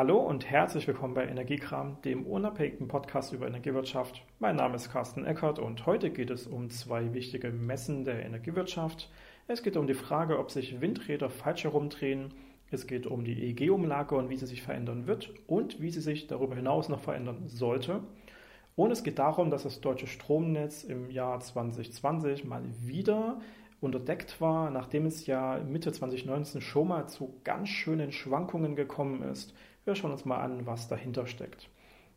Hallo und herzlich willkommen bei Energiekram, dem unabhängigen Podcast über Energiewirtschaft. Mein Name ist Carsten Eckert und heute geht es um zwei wichtige Messen der Energiewirtschaft. Es geht um die Frage, ob sich Windräder falsch herumdrehen. Es geht um die EEG-Umlage und wie sie sich verändern wird und wie sie sich darüber hinaus noch verändern sollte. Und es geht darum, dass das deutsche Stromnetz im Jahr 2020 mal wieder unterdeckt war, nachdem es ja Mitte 2019 schon mal zu ganz schönen Schwankungen gekommen ist. Wir schauen uns mal an, was dahinter steckt.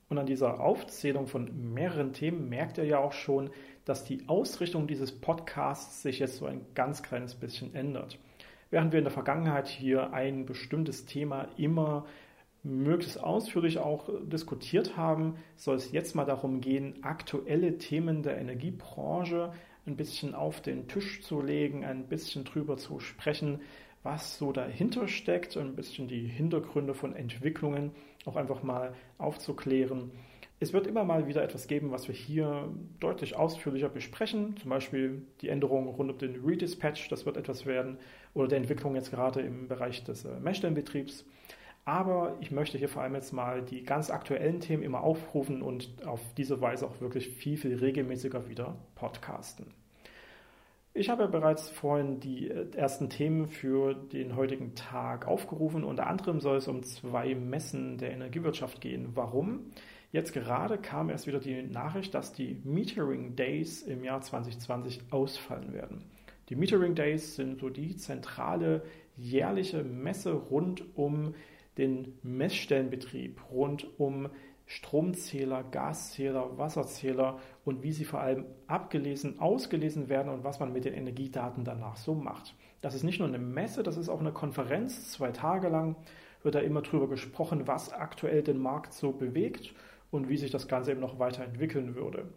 Und an dieser Aufzählung von mehreren Themen merkt ihr ja auch schon, dass die Ausrichtung dieses Podcasts sich jetzt so ein ganz kleines bisschen ändert. Während wir in der Vergangenheit hier ein bestimmtes Thema immer möglichst ausführlich auch diskutiert haben, soll es jetzt mal darum gehen, aktuelle Themen der Energiebranche ein bisschen auf den Tisch zu legen, ein bisschen drüber zu sprechen, was so dahinter steckt, ein bisschen die Hintergründe von Entwicklungen auch einfach mal aufzuklären. Es wird immer mal wieder etwas geben, was wir hier deutlich ausführlicher besprechen, zum Beispiel die Änderungen rund um den Redispatch, das wird etwas werden, oder der Entwicklung jetzt gerade im Bereich des äh, Messstellenbetriebs. Aber ich möchte hier vor allem jetzt mal die ganz aktuellen Themen immer aufrufen und auf diese Weise auch wirklich viel, viel regelmäßiger wieder podcasten. Ich habe bereits vorhin die äh, ersten Themen für den heutigen Tag aufgerufen. Unter anderem soll es um zwei Messen der Energiewirtschaft gehen. Warum? Jetzt gerade kam erst wieder die Nachricht, dass die Metering Days im Jahr 2020 ausfallen werden. Die Metering Days sind so die zentrale jährliche Messe rund um den Messstellenbetrieb, rund um Stromzähler, Gaszähler, Wasserzähler und wie sie vor allem abgelesen, ausgelesen werden und was man mit den Energiedaten danach so macht. Das ist nicht nur eine Messe, das ist auch eine Konferenz, zwei Tage lang wird da immer drüber gesprochen, was aktuell den Markt so bewegt und wie sich das Ganze eben noch weiterentwickeln würde.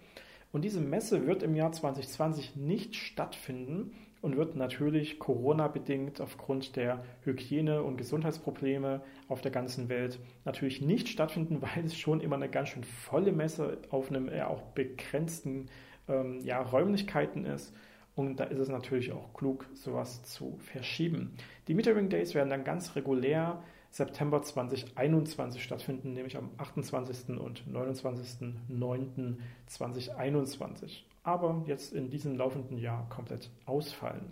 Und diese Messe wird im Jahr 2020 nicht stattfinden und wird natürlich Corona-bedingt aufgrund der Hygiene- und Gesundheitsprobleme auf der ganzen Welt natürlich nicht stattfinden, weil es schon immer eine ganz schön volle Messe auf einem eher auch begrenzten ähm, ja, Räumlichkeiten ist. Und da ist es natürlich auch klug, sowas zu verschieben. Die Metering Days werden dann ganz regulär September 2021 stattfinden, nämlich am 28. und 29.09.2021. Aber jetzt in diesem laufenden Jahr komplett ausfallen.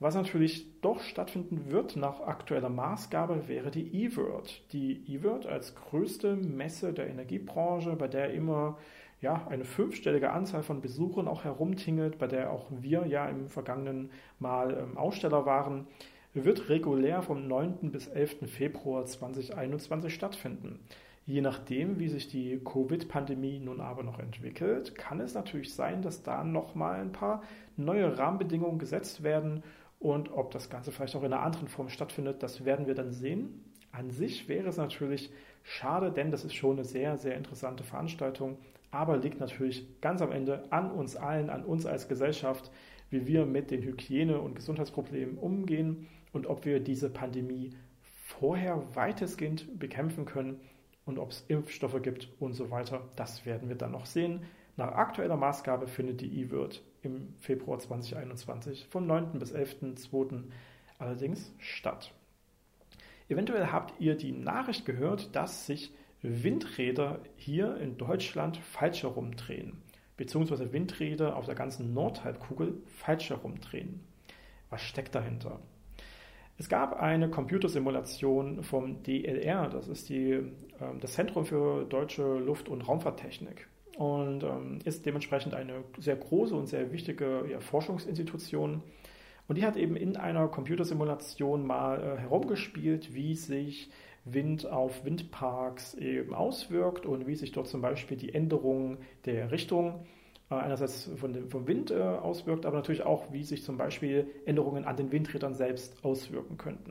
Was natürlich doch stattfinden wird nach aktueller Maßgabe wäre die E-World. Die E-World als größte Messe der Energiebranche, bei der immer ja, eine fünfstellige Anzahl von Besuchern auch herumtingelt, bei der auch wir ja im vergangenen Mal ähm, Aussteller waren, wird regulär vom 9. bis 11. Februar 2021 stattfinden. Je nachdem, wie sich die Covid-Pandemie nun aber noch entwickelt, kann es natürlich sein, dass da nochmal ein paar neue Rahmenbedingungen gesetzt werden und ob das Ganze vielleicht auch in einer anderen Form stattfindet, das werden wir dann sehen. An sich wäre es natürlich schade, denn das ist schon eine sehr, sehr interessante Veranstaltung, aber liegt natürlich ganz am Ende an uns allen, an uns als Gesellschaft, wie wir mit den Hygiene- und Gesundheitsproblemen umgehen und ob wir diese Pandemie vorher weitestgehend bekämpfen können und ob es Impfstoffe gibt und so weiter. Das werden wir dann noch sehen. Nach aktueller Maßgabe findet die E-Wirt im Februar 2021 vom 9. bis 11.2. allerdings statt. Eventuell habt ihr die Nachricht gehört, dass sich Windräder hier in Deutschland falsch herumdrehen, beziehungsweise Windräder auf der ganzen Nordhalbkugel falsch herumdrehen. Was steckt dahinter? Es gab eine Computersimulation vom DLR, das ist die, äh, das Zentrum für deutsche Luft- und Raumfahrttechnik und ähm, ist dementsprechend eine sehr große und sehr wichtige Forschungsinstitution. Und die hat eben in einer Computersimulation mal äh, herumgespielt, wie sich Wind auf Windparks eben auswirkt und wie sich dort zum Beispiel die Änderung der Richtung äh, einerseits von dem, vom Wind äh, auswirkt, aber natürlich auch, wie sich zum Beispiel Änderungen an den Windrädern selbst auswirken könnten.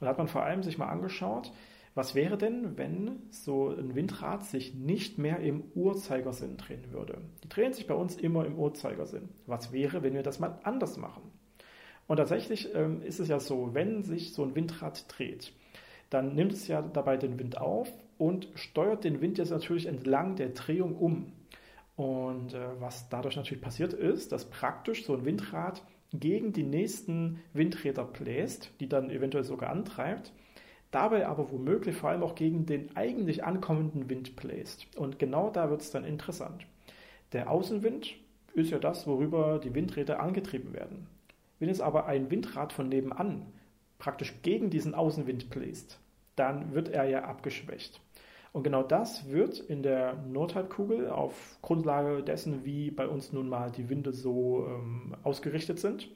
Und da hat man vor allem sich mal angeschaut, was wäre denn, wenn so ein Windrad sich nicht mehr im Uhrzeigersinn drehen würde? Die drehen sich bei uns immer im Uhrzeigersinn. Was wäre, wenn wir das mal anders machen? Und tatsächlich ähm, ist es ja so, wenn sich so ein Windrad dreht, dann nimmt es ja dabei den Wind auf und steuert den Wind jetzt natürlich entlang der Drehung um. Und äh, was dadurch natürlich passiert ist, dass praktisch so ein Windrad gegen die nächsten Windräder bläst, die dann eventuell sogar antreibt. dabei aber womöglich vor allem auch gegen den eigentlich ankommenden Wind bläst. Und genau da wird es dann interessant. Der Außenwind ist ja das, worüber die Windräder angetrieben werden. Wenn jetzt aber ein Windrad von nebenan praktisch gegen diesen Außenwind bläst, dann wird er ja abgeschwächt. Und genau das wird in der Nordhalbkugel auf Grundlage dessen, wie bei uns nun mal die Winde so ähm, ausgerichtet sind,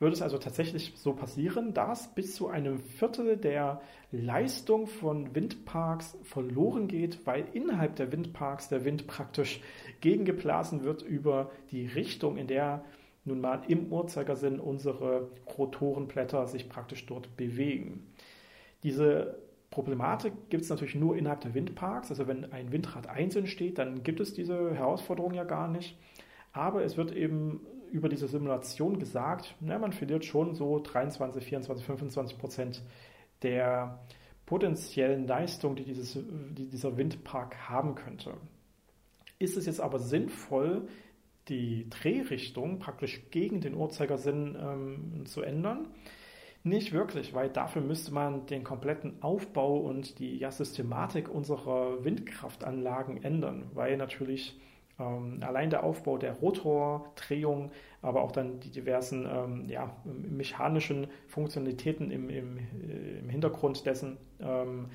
wird es also tatsächlich so passieren, dass bis zu einem Viertel der Leistung von Windparks verloren geht, weil innerhalb der Windparks der Wind praktisch gegengeblasen wird über die Richtung, in der nun mal im Uhrzeigersinn unsere Rotorenblätter sich praktisch dort bewegen. Diese Problematik gibt es natürlich nur innerhalb der Windparks. Also wenn ein Windrad einzeln steht, dann gibt es diese Herausforderung ja gar nicht. Aber es wird eben über diese Simulation gesagt, na, man verliert schon so 23, 24, 25 Prozent der potenziellen Leistung, die, dieses, die dieser Windpark haben könnte. Ist es jetzt aber sinnvoll, die Drehrichtung praktisch gegen den Uhrzeigersinn ähm, zu ändern? Nicht wirklich, weil dafür müsste man den kompletten Aufbau und die ja, Systematik unserer Windkraftanlagen ändern, weil natürlich ähm, allein der Aufbau der Rotordrehung, aber auch dann die diversen ähm, ja, mechanischen Funktionalitäten im, im, äh, im Hintergrund dessen ähm,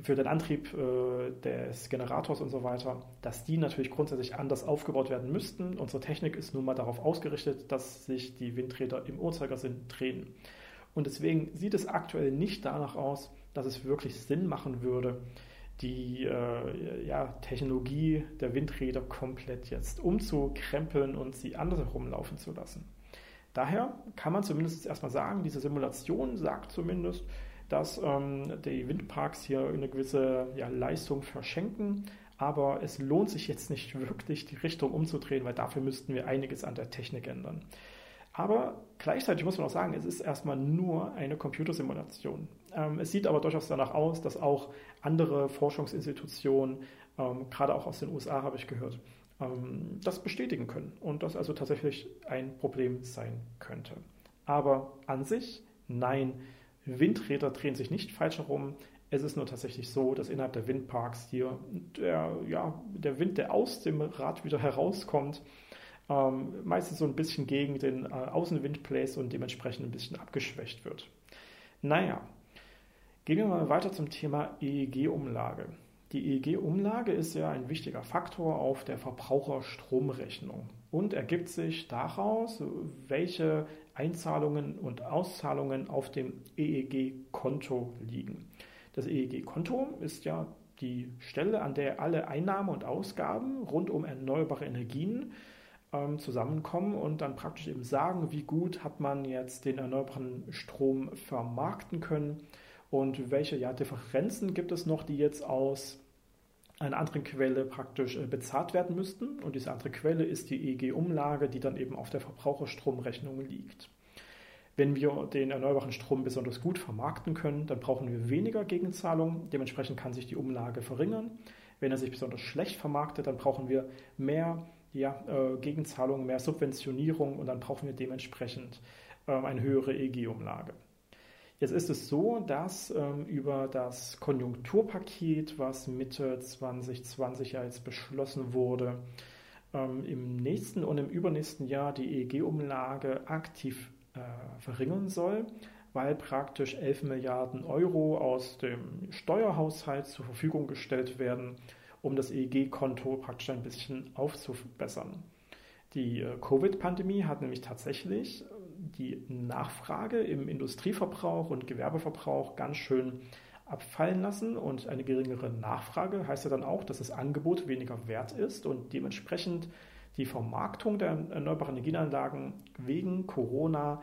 für den Antrieb äh, des Generators und so weiter, dass die natürlich grundsätzlich anders aufgebaut werden müssten. Unsere Technik ist nun mal darauf ausgerichtet, dass sich die Windräder im Uhrzeigersinn drehen. Und deswegen sieht es aktuell nicht danach aus, dass es wirklich Sinn machen würde, die äh, ja, Technologie der Windräder komplett jetzt umzukrempeln und sie andersherum laufen zu lassen. Daher kann man zumindest erstmal sagen, diese Simulation sagt zumindest, dass ähm, die Windparks hier eine gewisse ja, Leistung verschenken, aber es lohnt sich jetzt nicht wirklich, die Richtung umzudrehen, weil dafür müssten wir einiges an der Technik ändern. Aber gleichzeitig muss man auch sagen, es ist erstmal nur eine Computersimulation. Ähm, es sieht aber durchaus danach aus, dass auch andere Forschungsinstitutionen, ähm, gerade auch aus den USA habe ich gehört, ähm, das bestätigen können und das also tatsächlich ein Problem sein könnte. Aber an sich, nein, Windräder drehen sich nicht falsch herum. Es ist nur tatsächlich so, dass innerhalb der Windparks hier der, ja, der Wind, der aus dem Rad wieder herauskommt, ähm, meistens so ein bisschen gegen den äh, Außenwind bläst und dementsprechend ein bisschen abgeschwächt wird. Naja, gehen wir mal weiter zum Thema EEG-Umlage. Die EEG-Umlage ist ja ein wichtiger Faktor auf der Verbraucherstromrechnung und ergibt sich daraus, welche Einzahlungen und Auszahlungen auf dem EEG-Konto liegen. Das EEG-Konto ist ja die Stelle, an der alle Einnahmen und Ausgaben rund um erneuerbare Energien zusammenkommen und dann praktisch eben sagen, wie gut hat man jetzt den erneuerbaren Strom vermarkten können und welche ja, Differenzen gibt es noch, die jetzt aus einer anderen Quelle praktisch äh, bezahlt werden müssten. Und diese andere Quelle ist die EEG-Umlage, die dann eben auf der Verbraucherstromrechnung liegt. Wenn wir den erneuerbaren Strom besonders gut vermarkten können, dann brauchen wir weniger Gegenzahlung. Dementsprechend kann sich die Umlage verringern. Wenn er sich besonders schlecht vermarktet, dann brauchen wir mehr ja, äh, Gegenzahlungen, mehr Subventionierung und dann brauchen wir dementsprechend äh, eine höhere EEG-Umlage. Jetzt ist es so, dass ähm, über das Konjunkturpaket, was Mitte 2020 ja jetzt beschlossen wurde, ähm, im nächsten und im übernächsten Jahr die EEG-Umlage aktiv äh, verringern soll, weil praktisch 11 Milliarden Euro aus dem Steuerhaushalt zur Verfügung gestellt werden, um das EEG-Konto praktisch ein bisschen aufzubessern. Die äh, Covid-Pandemie hat nämlich tatsächlich die Nachfrage im Industrieverbrauch und Gewerbeverbrauch ganz schön abfallen lassen und eine geringere Nachfrage heißt ja dann auch, dass das Angebot weniger wert ist und dementsprechend die Vermarktung der erneuerbaren Energieanlagen wegen Corona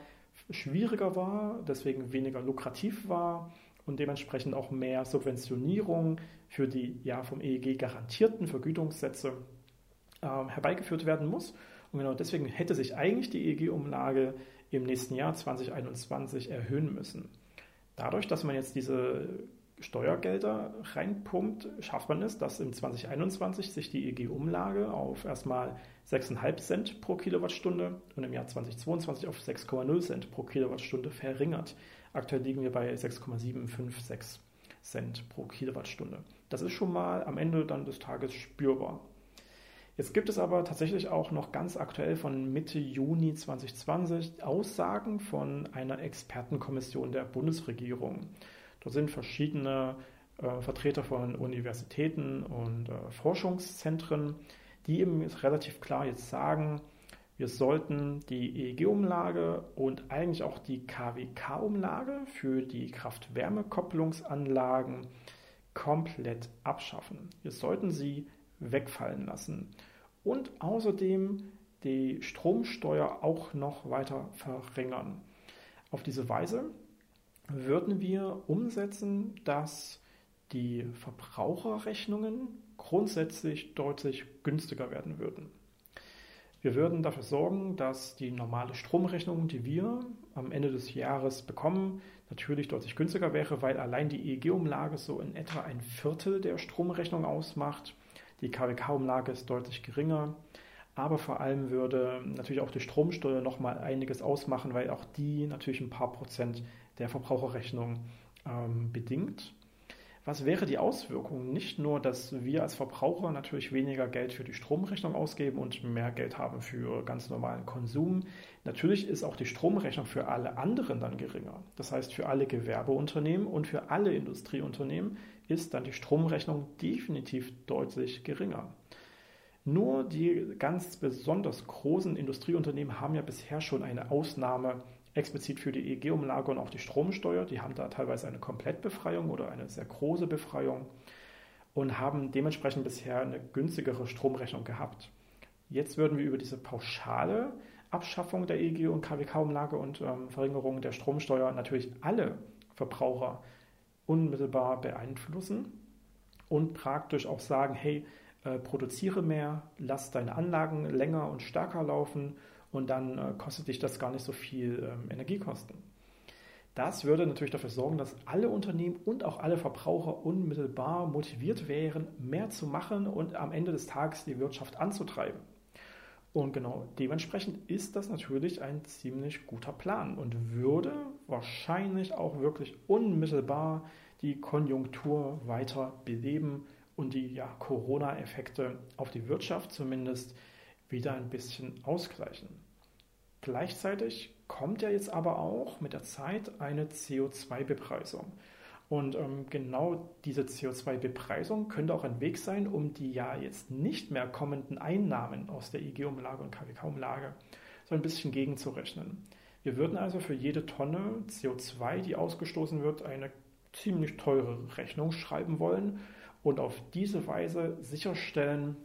schwieriger war, deswegen weniger lukrativ war und dementsprechend auch mehr Subventionierung für die ja vom EEG garantierten Vergütungssätze äh, herbeigeführt werden muss. Und genau deswegen hätte sich eigentlich die EEG-Umlage im nächsten Jahr 2021 erhöhen müssen. Dadurch, dass man jetzt diese Steuergelder reinpumpt, schafft man es, dass im 2021 sich die EEG-Umlage auf erstmal 6,5 Cent pro Kilowattstunde und im Jahr 2022 auf 6,0 Cent pro Kilowattstunde verringert. Aktuell liegen wir bei 6,756 Cent pro Kilowattstunde. Das ist schon mal am Ende dann des Tages spürbar. Jetzt gibt es aber tatsächlich auch noch ganz aktuell von Mitte Juni 2020 Aussagen von einer Expertenkommission der Bundesregierung. Dort sind verschiedene äh, Vertreter von Universitäten und äh, Forschungszentren, die eben relativ klar jetzt sagen, wir sollten die EEG-Umlage und eigentlich auch die KWK-Umlage für die Kraft-Wärme-Kopplungsanlagen komplett abschaffen. Wir sollten sie wegfallen lassen. Und außerdem die Stromsteuer auch noch weiter verringern. Auf diese Weise würden wir umsetzen, dass die Verbraucherrechnungen grundsätzlich deutlich günstiger werden würden. Wir würden dafür sorgen, dass die normale Stromrechnung, die wir am Ende des Jahres bekommen, natürlich deutlich günstiger wäre, weil allein die EEG-Umlage so in etwa ein Viertel der Stromrechnung ausmacht. Die KWK-Umlage ist deutlich geringer. Aber vor allem würde natürlich auch die Stromsteuer nochmal einiges ausmachen, weil auch die natürlich ein paar Prozent der Verbraucherrechnung ähm, bedingt. Was wäre die Auswirkung? Nicht nur, dass wir als Verbraucher natürlich weniger Geld für die Stromrechnung ausgeben und mehr Geld haben für ganz normalen Konsum. Natürlich ist auch die Stromrechnung für alle anderen dann geringer. Das heißt, für alle Gewerbeunternehmen und für alle Industrieunternehmen ist dann die Stromrechnung definitiv deutlich geringer. Nur die ganz besonders großen Industrieunternehmen haben ja bisher schon eine Ausnahme explizit für die EEG-Umlage und auch die Stromsteuer. Die haben da teilweise eine Komplettbefreiung oder eine sehr große Befreiung und haben dementsprechend bisher eine günstigere Stromrechnung gehabt. Jetzt würden wir über diese pauschale Abschaffung der EEG- und KWK-Umlage und ähm, Verringerung der Stromsteuer natürlich alle Verbraucher unmittelbar beeinflussen und praktisch auch sagen, hey, äh, produziere mehr, lass deine Anlagen länger und stärker laufen und dann äh, kostet dich das gar nicht so viel ähm, Energiekosten. Das würde natürlich dafür sorgen, dass alle Unternehmen und auch alle Verbraucher unmittelbar motiviert wären, mehr zu machen und am Ende des Tages die Wirtschaft anzutreiben. Und genau dementsprechend ist das natürlich ein ziemlich guter Plan und würde wahrscheinlich auch wirklich unmittelbar die Konjunktur weiter beleben und die ja, Corona-Effekte auf die Wirtschaft zumindest wieder ein bisschen ausgleichen. Gleichzeitig kommt ja jetzt aber auch mit der Zeit eine CO2-Bepreisung. Und ähm, genau diese CO2-Bepreisung könnte auch ein Weg sein, um die ja jetzt nicht mehr kommenden Einnahmen aus der IG-Umlage und KWK-Umlage so ein bisschen gegenzurechnen. Wir würden also für jede Tonne CO2, die ausgestoßen wird, eine ziemlich teure Rechnung schreiben wollen und auf diese Weise sicherstellen,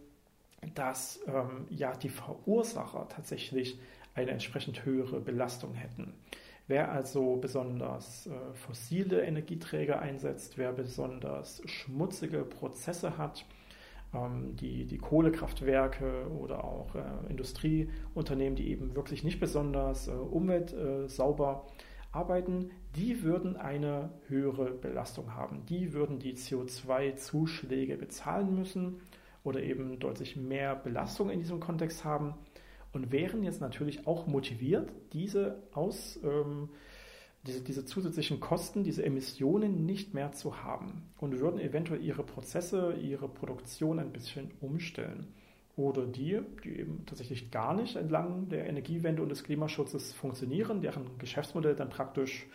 dass ähm, ja die Verursacher tatsächlich eine entsprechend höhere Belastung hätten. Wer also besonders äh, fossile Energieträger einsetzt, wer besonders schmutzige Prozesse hat, ähm, die, die Kohlekraftwerke oder auch äh, Industrieunternehmen, die eben wirklich nicht besonders äh, umweltsauber arbeiten, die würden eine höhere Belastung haben. Die würden die CO2-Zuschläge bezahlen müssen oder eben deutlich mehr Belastung in diesem Kontext haben und wären jetzt natürlich auch motiviert, diese, aus, ähm, diese, diese zusätzlichen Kosten, diese Emissionen nicht mehr zu haben und würden eventuell ihre Prozesse, ihre Produktion ein bisschen umstellen. Oder die, die eben tatsächlich gar nicht entlang der Energiewende und des Klimaschutzes funktionieren, deren Geschäftsmodell dann praktisch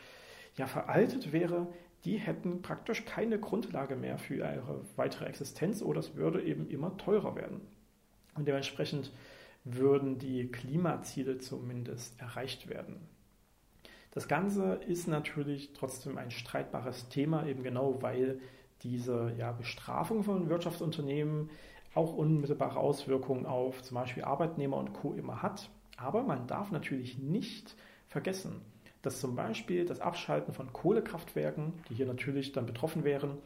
ja, veraltet wäre, die hätten praktisch keine Grundlage mehr für ihre weitere Existenz oder es würde eben immer teurer werden. Und dementsprechend würden die Klimaziele zumindest erreicht werden. Das Ganze ist natürlich trotzdem ein streitbares Thema, eben genau weil diese ja, Bestrafung von Wirtschaftsunternehmen auch unmittelbare Auswirkungen auf zum Beispiel Arbeitnehmer und Co. immer hat. Aber man darf natürlich nicht vergessen, dass zum Beispiel das Abschalten von Kohlekraftwerken, die hier natürlich dann betroffen wären,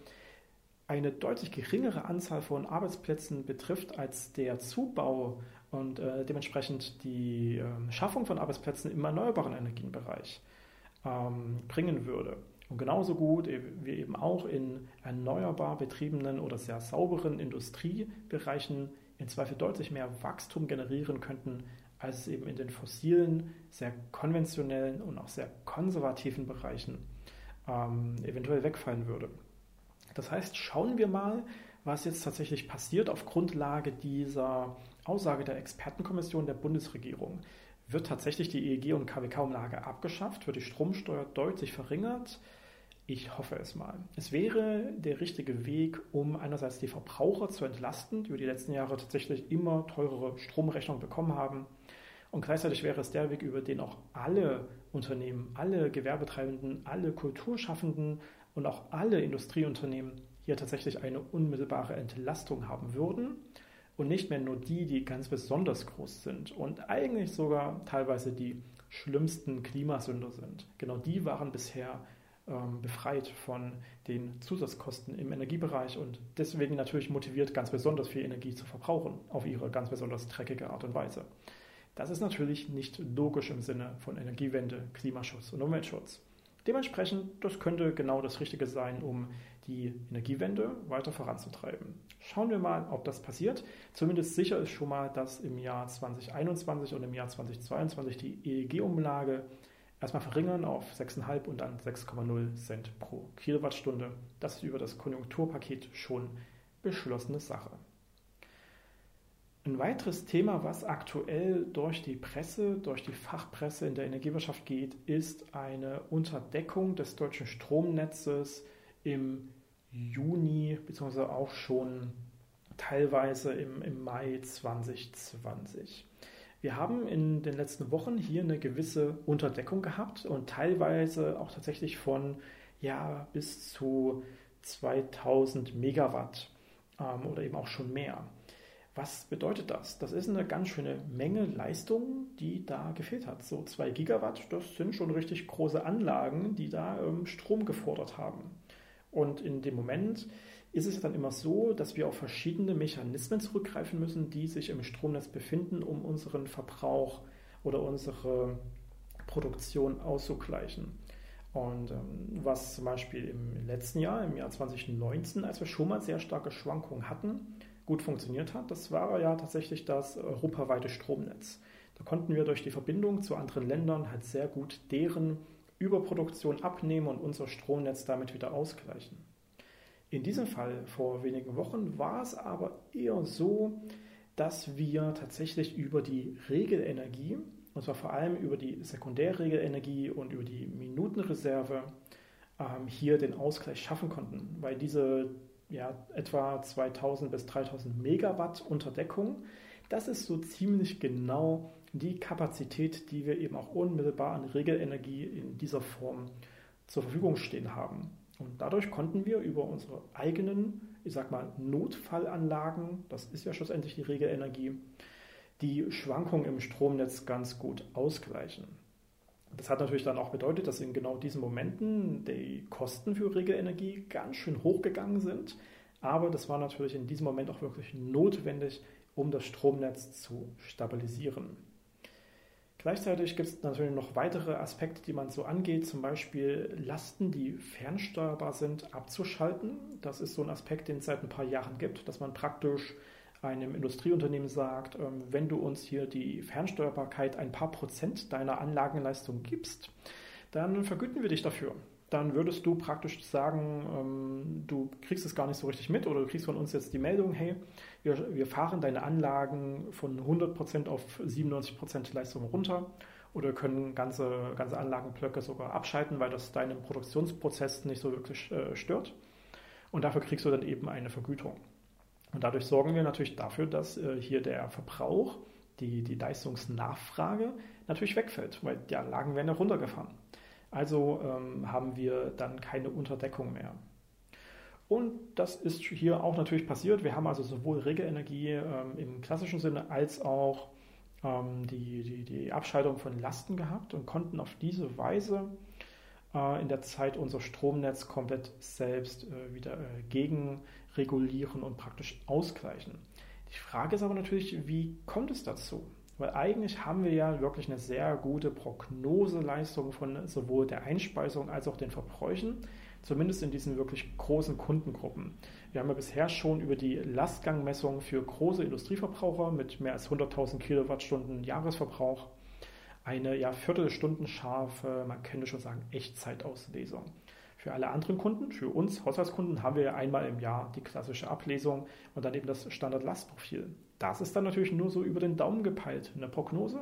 eine deutlich geringere Anzahl von Arbeitsplätzen betrifft als der Zubau und äh, dementsprechend die äh, Schaffung von Arbeitsplätzen im erneuerbaren Energienbereich ähm, bringen würde. Und genauso gut wie eben auch in erneuerbar betriebenen oder sehr sauberen Industriebereichen in Zweifel deutlich mehr Wachstum generieren könnten, als es eben in den fossilen, sehr konventionellen und auch sehr konservativen Bereichen ähm, eventuell wegfallen würde. Das heißt, schauen wir mal, was jetzt tatsächlich passiert auf Grundlage dieser Aussage der Expertenkommission der Bundesregierung. Wird tatsächlich die EEG- und KWK-Umlage abgeschafft? Wird die Stromsteuer deutlich verringert? Ich hoffe es mal. Es wäre der richtige Weg, um einerseits die Verbraucher zu entlasten, die über die letzten Jahre tatsächlich immer teurere Stromrechnungen bekommen haben. Und gleichzeitig wäre es der Weg, über den auch alle Unternehmen, alle Gewerbetreibenden, alle Kulturschaffenden und auch alle Industrieunternehmen hier tatsächlich eine unmittelbare Entlastung haben würden und nicht mehr nur die, die ganz besonders groß sind und eigentlich sogar teilweise die schlimmsten Klimasünder sind. Genau die waren bisher ähm, befreit von den Zusatzkosten im Energiebereich und deswegen natürlich motiviert, ganz besonders viel Energie zu verbrauchen, auf ihre ganz besonders dreckige Art und Weise. Das ist natürlich nicht logisch im Sinne von Energiewende, Klimaschutz und Umweltschutz. Dementsprechend, das könnte genau das Richtige sein, um die Energiewende weiter voranzutreiben. Schauen wir mal, ob das passiert. Zumindest sicher ist schon mal, dass im Jahr 2021 und im Jahr 2022 die EEG-Umlage erstmal verringern auf 6,5 und dann 6,0 Cent pro Kilowattstunde. Das ist über das Konjunkturpaket schon beschlossene Sache. Ein weiteres Thema, was aktuell durch die Presse, durch die Fachpresse in der Energiewirtschaft geht, ist eine Unterdeckung des deutschen Stromnetzes im Juni, beziehungsweise auch schon teilweise im, im Mai 2020. Wir haben in den letzten Wochen hier eine gewisse Unterdeckung gehabt und teilweise auch tatsächlich von ja, bis zu 2000 Megawatt ähm, oder eben auch schon mehr. Was bedeutet das? Das ist eine ganz schöne Menge Leistung, die da gefehlt hat. So 2 Gigawatt, das sind schon richtig große Anlagen, die da ähm, Strom gefordert haben. Und in dem Moment ist es dann immer so, dass wir auf verschiedene Mechanismen zurückgreifen müssen, die sich im Stromnetz befinden, um unseren Verbrauch oder unsere Produktion auszugleichen. Und ähm, was zum Beispiel im letzten Jahr, im Jahr 2019, als wir schon mal sehr starke Schwankungen hatten, gut funktioniert hat, das war ja tatsächlich das europaweite Stromnetz. Da konnten wir durch die Verbindung zu anderen Ländern halt sehr gut deren Überproduktion abnehmen und unser Stromnetz damit wieder ausgleichen. In diesem Fall vor wenigen Wochen war es aber eher so, dass wir tatsächlich über die Regelenergie, und zwar vor allem über die Sekundärregelenergie und über die Minutenreserve, ähm, hier den Ausgleich schaffen konnten, weil diese ja, etwa 2000 bis 3000 Megawatt Unterdeckung, das ist so ziemlich genau die Kapazität, die wir eben auch unmittelbar an Regelenergie in dieser Form zur Verfügung stehen haben. Und dadurch konnten wir über unsere eigenen, ich sag mal, Notfallanlagen, das ist ja schlussendlich die Regelenergie, die Schwankungen im Stromnetz ganz gut ausgleichen. Das hat natürlich dann auch bedeutet, dass in genau diesen Momenten die Kosten für Regelenergie ganz schön hochgegangen sind. Aber das war natürlich in diesem Moment auch wirklich notwendig, um das Stromnetz zu stabilisieren. Gleichzeitig gibt es natürlich noch weitere Aspekte, die man so angeht, zum Beispiel Lasten, die fernsteuerbar sind, abzuschalten. Das ist so ein Aspekt, den es seit ein paar Jahren gibt, dass man praktisch einem Industrieunternehmen sagt, ähm, wenn du uns hier die Fernsteuerbarkeit ein paar Prozent deiner Anlagenleistung gibst, dann vergüten wir dich dafür dann würdest du praktisch sagen, ähm, du kriegst es gar nicht so richtig mit oder du kriegst von uns jetzt die Meldung, hey, wir, fahren deine Anlagen von 100% auf 97% Leistung runter oder können ganze, ganze Anlagenblöcke sogar abschalten, weil das deinen Produktionsprozess nicht so wirklich äh, stört. Und dafür kriegst du dann eben eine Vergütung. Und dadurch sorgen wir natürlich dafür, dass äh, hier der Verbrauch, die, die Leistungsnachfrage natürlich wegfällt, weil die Anlagen werden ja runtergefahren. Also ähm, haben wir dann keine Unterdeckung mehr. Und das ist hier auch natürlich passiert. Wir haben also sowohl Regelenergie ähm, im klassischen Sinne als auch ähm, die, die, die, Abschaltung von Lasten gehabt und konnten auf diese Weise äh, in der Zeit unser Stromnetz komplett selbst äh, wieder äh, gegenregulieren und praktisch ausgleichen. Die Frage ist aber natürlich, wie kommt es dazu? Weil eigentlich haben wir ja wirklich eine sehr gute Prognoseleistung von sowohl der Einspeisung als auch den Verbräuchen, zumindest in diesen wirklich großen Kundengruppen. Wir haben ja bisher schon über die Lastgangmessung für große Industrieverbraucher mit mehr als 100.000 Kilowattstunden Jahresverbrauch eine ja viertelstundenscharfe, man könnte schon sagen, Echtzeitauslesung. Für alle anderen Kunden, für uns Haushaltskunden, haben wir einmal im Jahr die klassische Ablesung und dann eben das Standardlastprofil. Das ist dann natürlich nur so über den Daumen gepeilt, eine Prognose,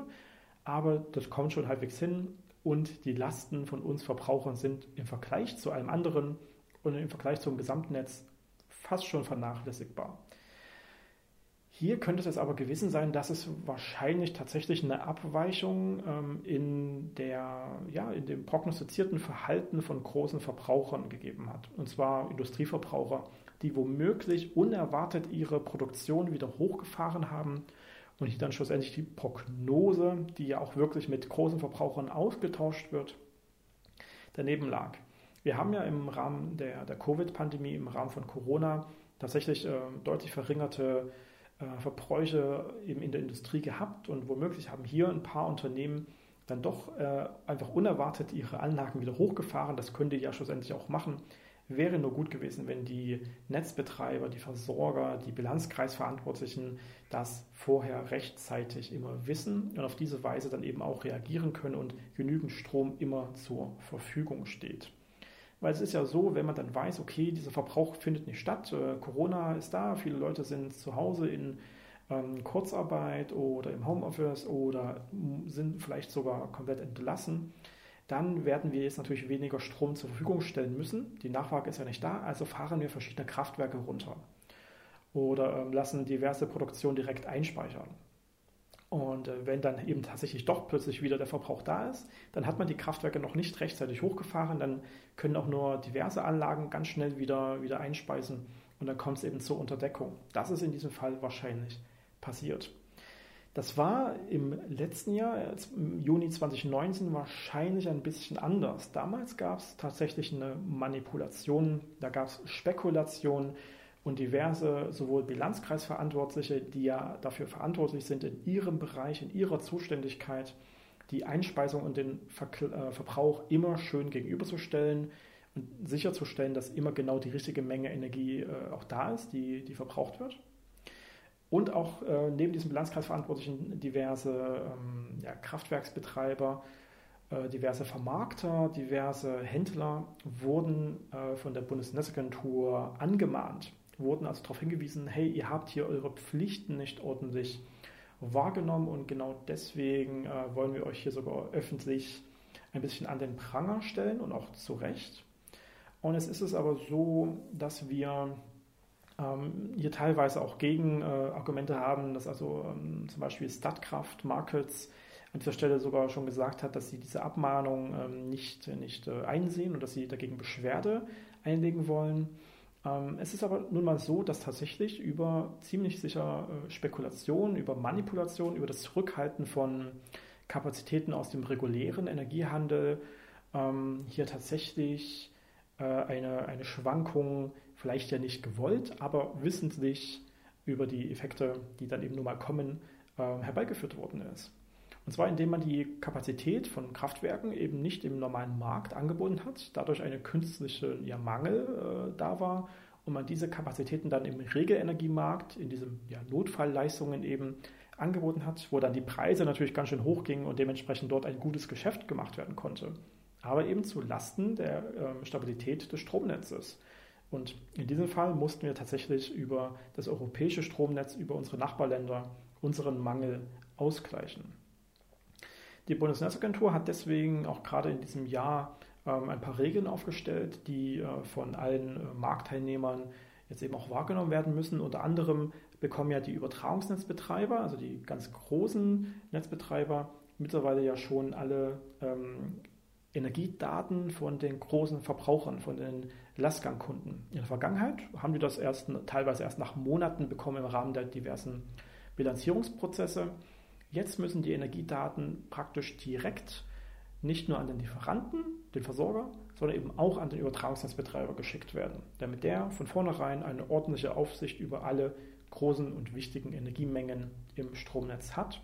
aber das kommt schon halbwegs hin und die Lasten von uns Verbrauchern sind im Vergleich zu allem anderen und im Vergleich zum Gesamtnetz fast schon vernachlässigbar. Hier könnte es aber gewesen sein, dass es wahrscheinlich tatsächlich eine Abweichung ähm, in, der, ja, in dem prognostizierten Verhalten von großen Verbrauchern gegeben hat. Und zwar Industrieverbraucher, die womöglich unerwartet ihre Produktion wieder hochgefahren haben und hier dann schlussendlich die Prognose, die ja auch wirklich mit großen Verbrauchern ausgetauscht wird, daneben lag. Wir haben ja im Rahmen der, der Covid-Pandemie, im Rahmen von Corona, tatsächlich äh, deutlich verringerte äh, Verbräuche eben in der Industrie gehabt und womöglich haben hier ein paar Unternehmen dann doch äh, einfach unerwartet ihre Anlagen wieder hochgefahren. Das könnte ja schlussendlich auch machen. Wäre nur gut gewesen, wenn die Netzbetreiber, die Versorger, die Bilanzkreisverantwortlichen das vorher rechtzeitig immer wissen und auf diese Weise dann eben auch reagieren können und genügend Strom immer zur Verfügung steht. Weil es ist ja so, wenn man dann weiß, okay, dieser Verbrauch findet nicht statt, äh, Corona ist da, viele Leute sind zu Hause in ähm, Kurzarbeit oder im Homeoffice oder sind vielleicht sogar komplett entlassen, dann werden wir jetzt natürlich weniger Strom zur Verfügung stellen müssen. Die Nachfrage ist ja nicht da, also fahren wir verschiedene Kraftwerke runter oder ähm, lassen diverse Produktionen direkt einspeichern. Und äh, wenn dann eben tatsächlich doch plötzlich wieder der Verbrauch da ist, dann hat man die Kraftwerke noch nicht rechtzeitig hochgefahren, dann können auch nur diverse Anlagen ganz schnell wieder, wieder einspeisen und dann kommt es eben zur Unterdeckung. Das ist in diesem Fall wahrscheinlich passiert. Das war im letzten Jahr, im Juni 2019, wahrscheinlich ein bisschen anders. Damals gab es tatsächlich eine Manipulation, da gab es Spekulationen und diverse sowohl Bilanzkreisverantwortliche, die ja dafür verantwortlich sind, in ihrem Bereich, in ihrer Zuständigkeit die Einspeisung und den äh, Verbrauch immer schön gegenüberzustellen und sicherzustellen, dass immer genau die richtige Menge Energie äh, auch da ist, die, die verbraucht wird. Und auch äh, neben diesem Bilanzkreisverantwortlichen diverse ähm, ja, Kraftwerksbetreiber, diverse Vermarkter, diverse Händler wurden von der Bundesnetzagentur angemahnt, wurden also darauf hingewiesen, hey, ihr habt hier eure Pflichten nicht ordentlich wahrgenommen und genau deswegen äh, wollen wir euch hier sogar öffentlich ein bisschen an den Pranger stellen und auch zu Recht. Und es ist es aber so, dass wir ähm, hier teilweise auch Gegenargumente äh, haben, dass also ähm, zum Beispiel Statkraft Markets an dieser Stelle sogar schon gesagt hat, dass sie diese Abmahnung ähm, nicht, nicht äh, einsehen und dass sie dagegen Beschwerde einlegen wollen. Ähm, es ist aber nun mal so, dass tatsächlich über ziemlich sicher äh, Spekulation, über Manipulation, über das Zurückhalten von Kapazitäten aus dem regulären Energiehandel ähm, hier tatsächlich äh, eine, eine Schwankung, vielleicht ja nicht gewollt, aber wissentlich über die Effekte, die dann eben nun mal kommen, ähm, herbeigeführt worden ist. Und zwar indem man die Kapazität von Kraftwerken eben nicht im normalen Markt angeboten hat, dadurch eine künstliche ja, Mangel äh, da war und man diese Kapazitäten dann im Regelenergiemarkt, in diesen ja, Notfallleistungen eben angeboten hat, wo dann die Preise natürlich ganz schön hoch gingen und dementsprechend dort ein gutes Geschäft gemacht werden konnte. Aber eben zu Lasten der äh, Stabilität des Stromnetzes. Und in diesem Fall mussten wir tatsächlich über das europäische Stromnetz, über unsere Nachbarländer unseren Mangel ausgleichen. Die Bundesnetzagentur hat deswegen auch gerade in diesem Jahr ähm, ein paar Regeln aufgestellt, die äh, von allen äh, Marktteilnehmern jetzt eben auch wahrgenommen werden müssen. Unter anderem bekommen ja die Übertragungsnetzbetreiber, also die ganz großen Netzbetreiber, mittlerweile ja schon alle ähm, Energiedaten von den großen Verbrauchern, von den Lastgangkunden. In der Vergangenheit haben die das erst teilweise erst nach Monaten bekommen im Rahmen der diversen Bilanzierungsprozesse. Jetzt müssen die Energiedaten praktisch direkt nicht nur an den Lieferanten, den Versorger, sondern eben auch an den Übertragungsnetzbetreiber geschickt werden, damit der von vornherein eine ordentliche Aufsicht über alle großen und wichtigen Energiemengen im Stromnetz hat.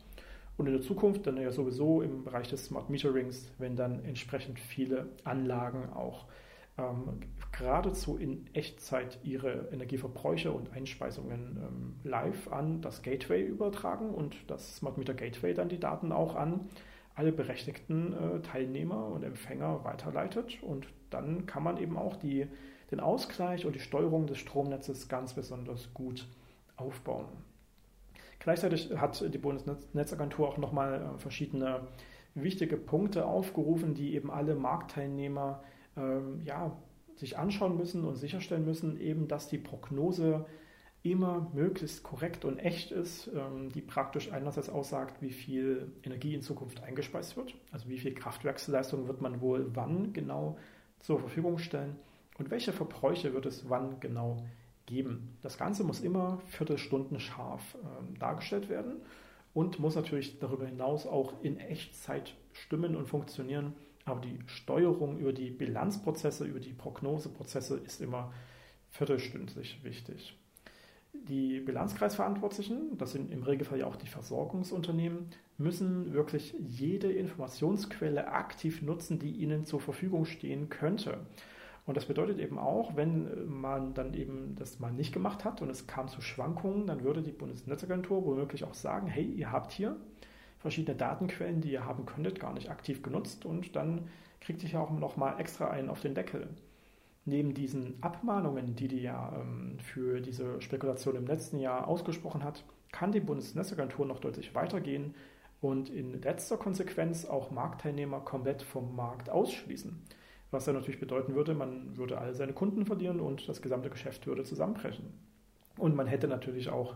Und in der Zukunft dann ja sowieso im Bereich des Smart Meterings, wenn dann entsprechend viele Anlagen auch ähm, geradezu in Echtzeit ihre Energieverbräuche und Einspeisungen ähm, live an das Gateway übertragen und das Smart Meter Gateway dann die Daten auch an alle berechtigten äh, Teilnehmer und Empfänger weiterleitet. Und dann kann man eben auch die, den Ausgleich und die Steuerung des Stromnetzes ganz besonders gut aufbauen. Gleichzeitig hat die Bundesnetzagentur auch nochmal äh, verschiedene wichtige Punkte aufgerufen, die eben alle Marktteilnehmer ähm, ja, sich anschauen müssen und sicherstellen müssen, eben, dass die Prognose immer möglichst korrekt und echt ist, ähm, die praktisch einerseits aussagt, wie viel Energie in Zukunft eingespeist wird, also wie viel Kraftwerksleistung wird man wohl wann genau zur Verfügung stellen und welche Verbräuche wird es wann genau geben. Das Ganze muss immer Viertelstunden scharf äh, dargestellt werden und muss natürlich darüber hinaus auch in Echtzeit stimmen und funktionieren. Aber die Steuerung über die Bilanzprozesse, über die Prognoseprozesse ist immer viertelstündlich wichtig. Die Bilanzkreisverantwortlichen, das sind im Regelfall ja auch die Versorgungsunternehmen, müssen wirklich jede Informationsquelle aktiv nutzen, die ihnen zur Verfügung stehen könnte. Und das bedeutet eben auch, wenn man dann eben das mal nicht gemacht hat und es kam zu Schwankungen, dann würde die Bundesnetzagentur womöglich auch sagen, hey, ihr habt hier verschiedene Datenquellen, die ihr haben könntet, gar nicht aktiv genutzt und dann kriegt ihr auch noch mal extra einen auf den Deckel. Neben diesen Abmahnungen, die die ja ähm, für diese Spekulation im letzten Jahr ausgesprochen hat, kann die Bundesnetzagentur noch deutlich weitergehen und in letzter Konsequenz auch Marktteilnehmer komplett vom Markt ausschließen was dann natürlich bedeuten würde, man würde alle seine Kunden verlieren und das gesamte Geschäft würde zusammenbrechen. Und man hätte natürlich auch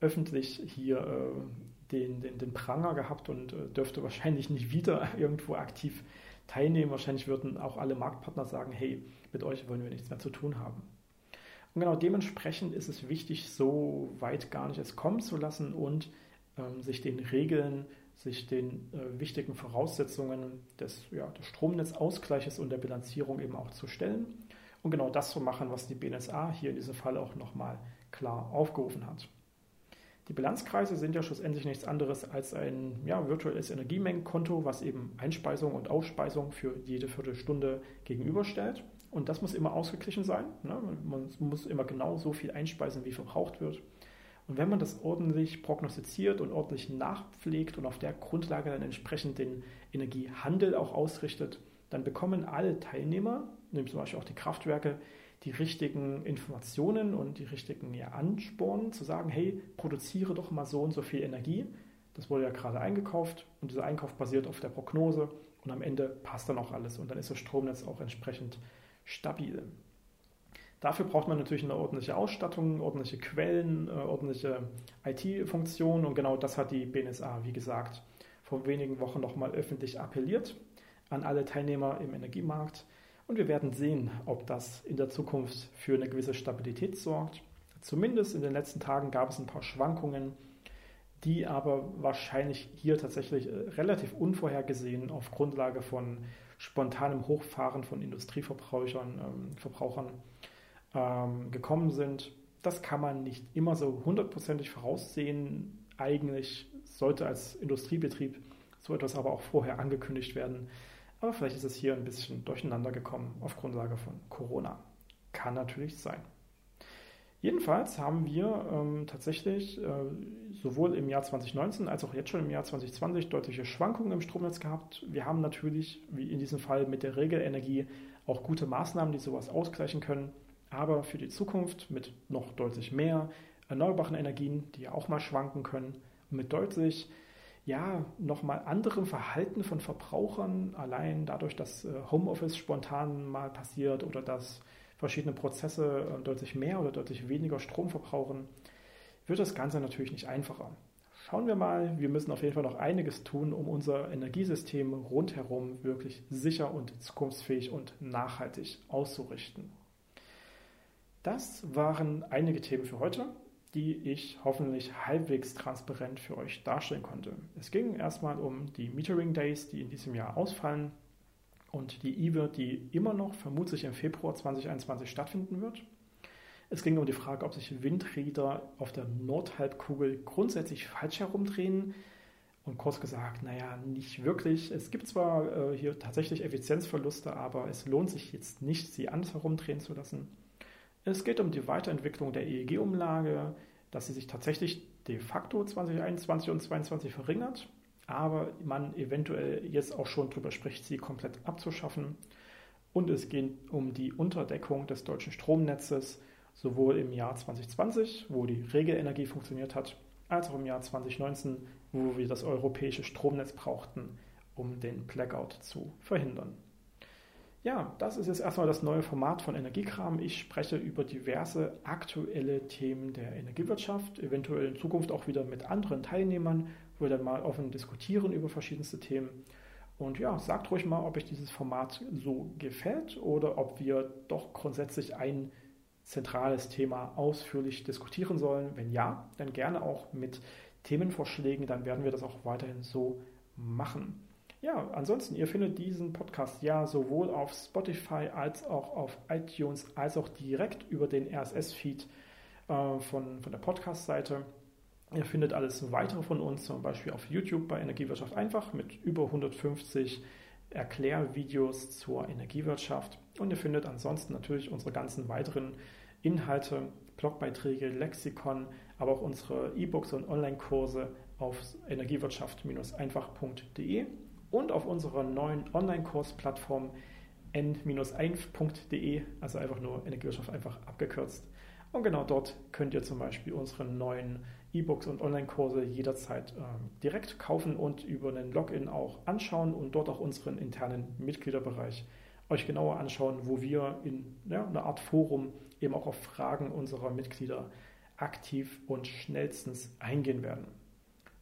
öffentlich hier äh, den, den, den Pranger gehabt und äh, dürfte wahrscheinlich nicht wieder irgendwo aktiv teilnehmen. Wahrscheinlich würden auch alle Marktpartner sagen, hey, mit euch wollen wir nichts mehr zu tun haben. Und genau dementsprechend ist es wichtig, so weit gar nicht es kommen zu lassen und ähm, sich den Regeln sich den äh, wichtigen Voraussetzungen des, ja, des Stromnetzausgleiches und der Bilanzierung eben auch zu stellen und genau das zu machen, was die BNSA hier in diesem Fall auch nochmal klar aufgerufen hat. Die Bilanzkreise sind ja schlussendlich nichts anderes als ein ja, virtuelles Energiemengenkonto, was eben Einspeisung und Ausspeisung für jede Viertelstunde gegenüberstellt. Und das muss immer ausgeglichen sein. Ne? Man muss immer genau so viel einspeisen, wie verbraucht wird. Und wenn man das ordentlich prognostiziert und ordentlich nachpflegt und auf der Grundlage dann entsprechend den Energiehandel auch ausrichtet, dann bekommen alle Teilnehmer, nämlich zum Beispiel auch die Kraftwerke, die richtigen Informationen und die richtigen ja, Anspornen zu sagen, hey, produziere doch mal so und so viel Energie. Das wurde ja gerade eingekauft und dieser Einkauf basiert auf der Prognose und am Ende passt dann auch alles und dann ist das Stromnetz auch entsprechend stabil. Dafür braucht man natürlich eine ordentliche Ausstattung, ordentliche Quellen, äh, ordentliche IT-Funktionen und genau das hat die BNSA, wie gesagt, vor wenigen Wochen nochmal öffentlich appelliert an alle Teilnehmer im Energiemarkt. Und wir werden sehen, ob das in der Zukunft für eine gewisse Stabilität sorgt. Zumindest in den letzten Tagen gab es ein paar Schwankungen, die aber wahrscheinlich hier tatsächlich äh, relativ unvorhergesehen auf Grundlage von spontanem Hochfahren von Industrieverbrauchern ähm, Verbrauchern ähm, gekommen sind. Das kann man nicht immer so hundertprozentig voraussehen. Eigentlich sollte als Industriebetrieb so etwas aber auch vorher angekündigt werden. Aber vielleicht ist es hier ein bisschen durcheinander gekommen auf Grundlage von Corona. Kann natürlich sein. Jedenfalls haben wir ähm, tatsächlich äh, sowohl im Jahr 2019 als auch jetzt schon im Jahr 2020 deutliche Schwankungen im Stromnetz gehabt. Wir haben natürlich, wie in diesem Fall mit der Regelenergie, auch gute Maßnahmen, die sowas ausgleichen können aber für die Zukunft mit noch deutlich mehr erneuerbaren Energien, die ja auch mal schwanken können, mit deutlich ja, nochmal anderem Verhalten von Verbrauchern, allein dadurch, dass äh, Homeoffice spontan mal passiert oder dass verschiedene Prozesse äh, deutlich mehr oder deutlich weniger Strom verbrauchen, wird das Ganze natürlich nicht einfacher. Schauen wir mal, wir müssen auf jeden Fall noch einiges tun, um unser Energiesystem rundherum wirklich sicher und zukunftsfähig und nachhaltig auszurichten. Das waren einige Themen für heute, die ich hoffentlich halbwegs transparent für euch darstellen konnte. Es ging erstmal um die Metering Days, die in diesem Jahr ausfallen und die IWE, die immer noch vermutlich im Februar 2021 stattfinden wird. Es ging um die Frage, ob sich Windräder auf der Nordhalbkugel grundsätzlich falsch herumdrehen. Und kurz gesagt, naja, nicht wirklich. Es gibt zwar äh, hier tatsächlich Effizienzverluste, aber es lohnt sich jetzt nicht, sie anders herumdrehen zu lassen. Es geht um die Weiterentwicklung der EEG-Umlage, dass sie sich tatsächlich de facto 2021 und 2022 verringert. aber man eventuell jetzt auch schon darüber spricht, sie komplett abzuschaffen. Und es geht um die Unterdeckung des deutschen Stromnetzes, sowohl im Jahr 2020, wo die Regelenergie funktioniert hat, als auch im Jahr 2019, wo wir das europäische Stromnetz brauchten, um den Blackout zu verhindern. Ja, das ist jetzt erstmal das neue Format von Energiekram. Ich spreche über diverse aktuelle Themen der Energiewirtschaft, eventuell in Zukunft auch wieder mit anderen Teilnehmern, wo wir dann mal offen diskutieren über verschiedenste Themen. Und ja, sagt ruhig mal, ob euch dieses Format so gefällt oder ob wir doch grundsätzlich ein zentrales Thema ausführlich diskutieren sollen. Wenn ja, dann gerne auch mit Themenvorschlägen, dann werden wir das auch weiterhin so machen. Ja, ansonsten, ihr findet diesen Podcast ja sowohl auf Spotify als auch auf iTunes, als auch direkt über den RSS-Feed äh, von, von der Podcast-Seite. Ihr findet alles weitere von uns, zum Beispiel auf YouTube bei Energiewirtschaft einfach mit über 150 Erklärvideos zur Energiewirtschaft. Und ihr findet ansonsten natürlich unsere ganzen weiteren Inhalte, Blogbeiträge, Lexikon, aber auch unsere E-Books und Online-Kurse auf energiewirtschaft-einfach.de und auf unserer neuen Online-Kursplattform n-1.de, also einfach nur Energiewirtschaft einfach abgekürzt. Und genau dort könnt ihr zum Beispiel unsere neuen E-Books und Online-Kurse jederzeit äh, direkt kaufen und über einen Login auch anschauen und dort auch unseren internen Mitgliederbereich euch genauer anschauen, wo wir in ja, einer Art Forum eben auch auf Fragen unserer Mitglieder aktiv und schnellstens eingehen werden.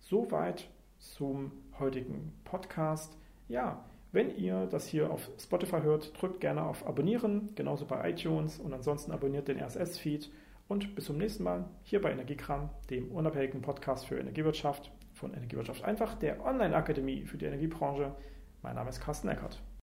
Soweit zum heutigen Podcast. Ja, wenn ihr das hier auf Spotify hört, drückt gerne auf Abonnieren, genauso bei iTunes und ansonsten abonniert den RSS-Feed und bis zum nächsten Mal hier bei Energiekram, dem unabhängigen Podcast für Energiewirtschaft von Energiewirtschaft einfach, der Online-Akademie für die Energiebranche. Mein Name ist Carsten Eckert.